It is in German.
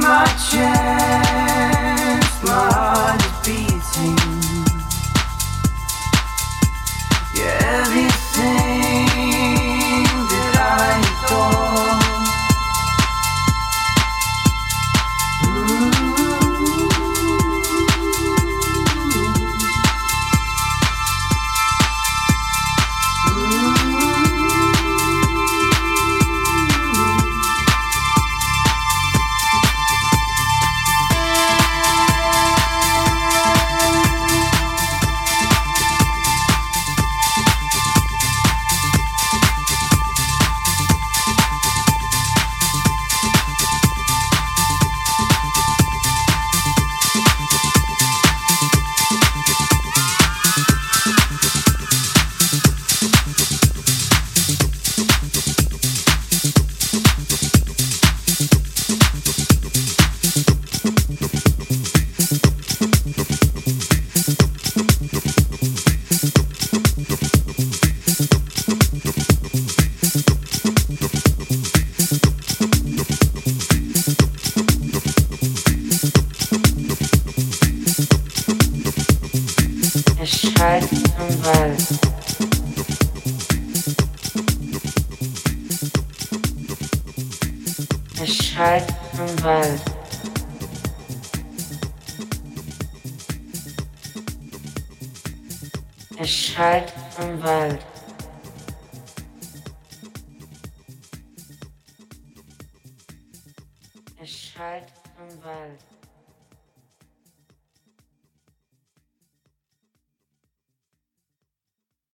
my chest, my heart is beating.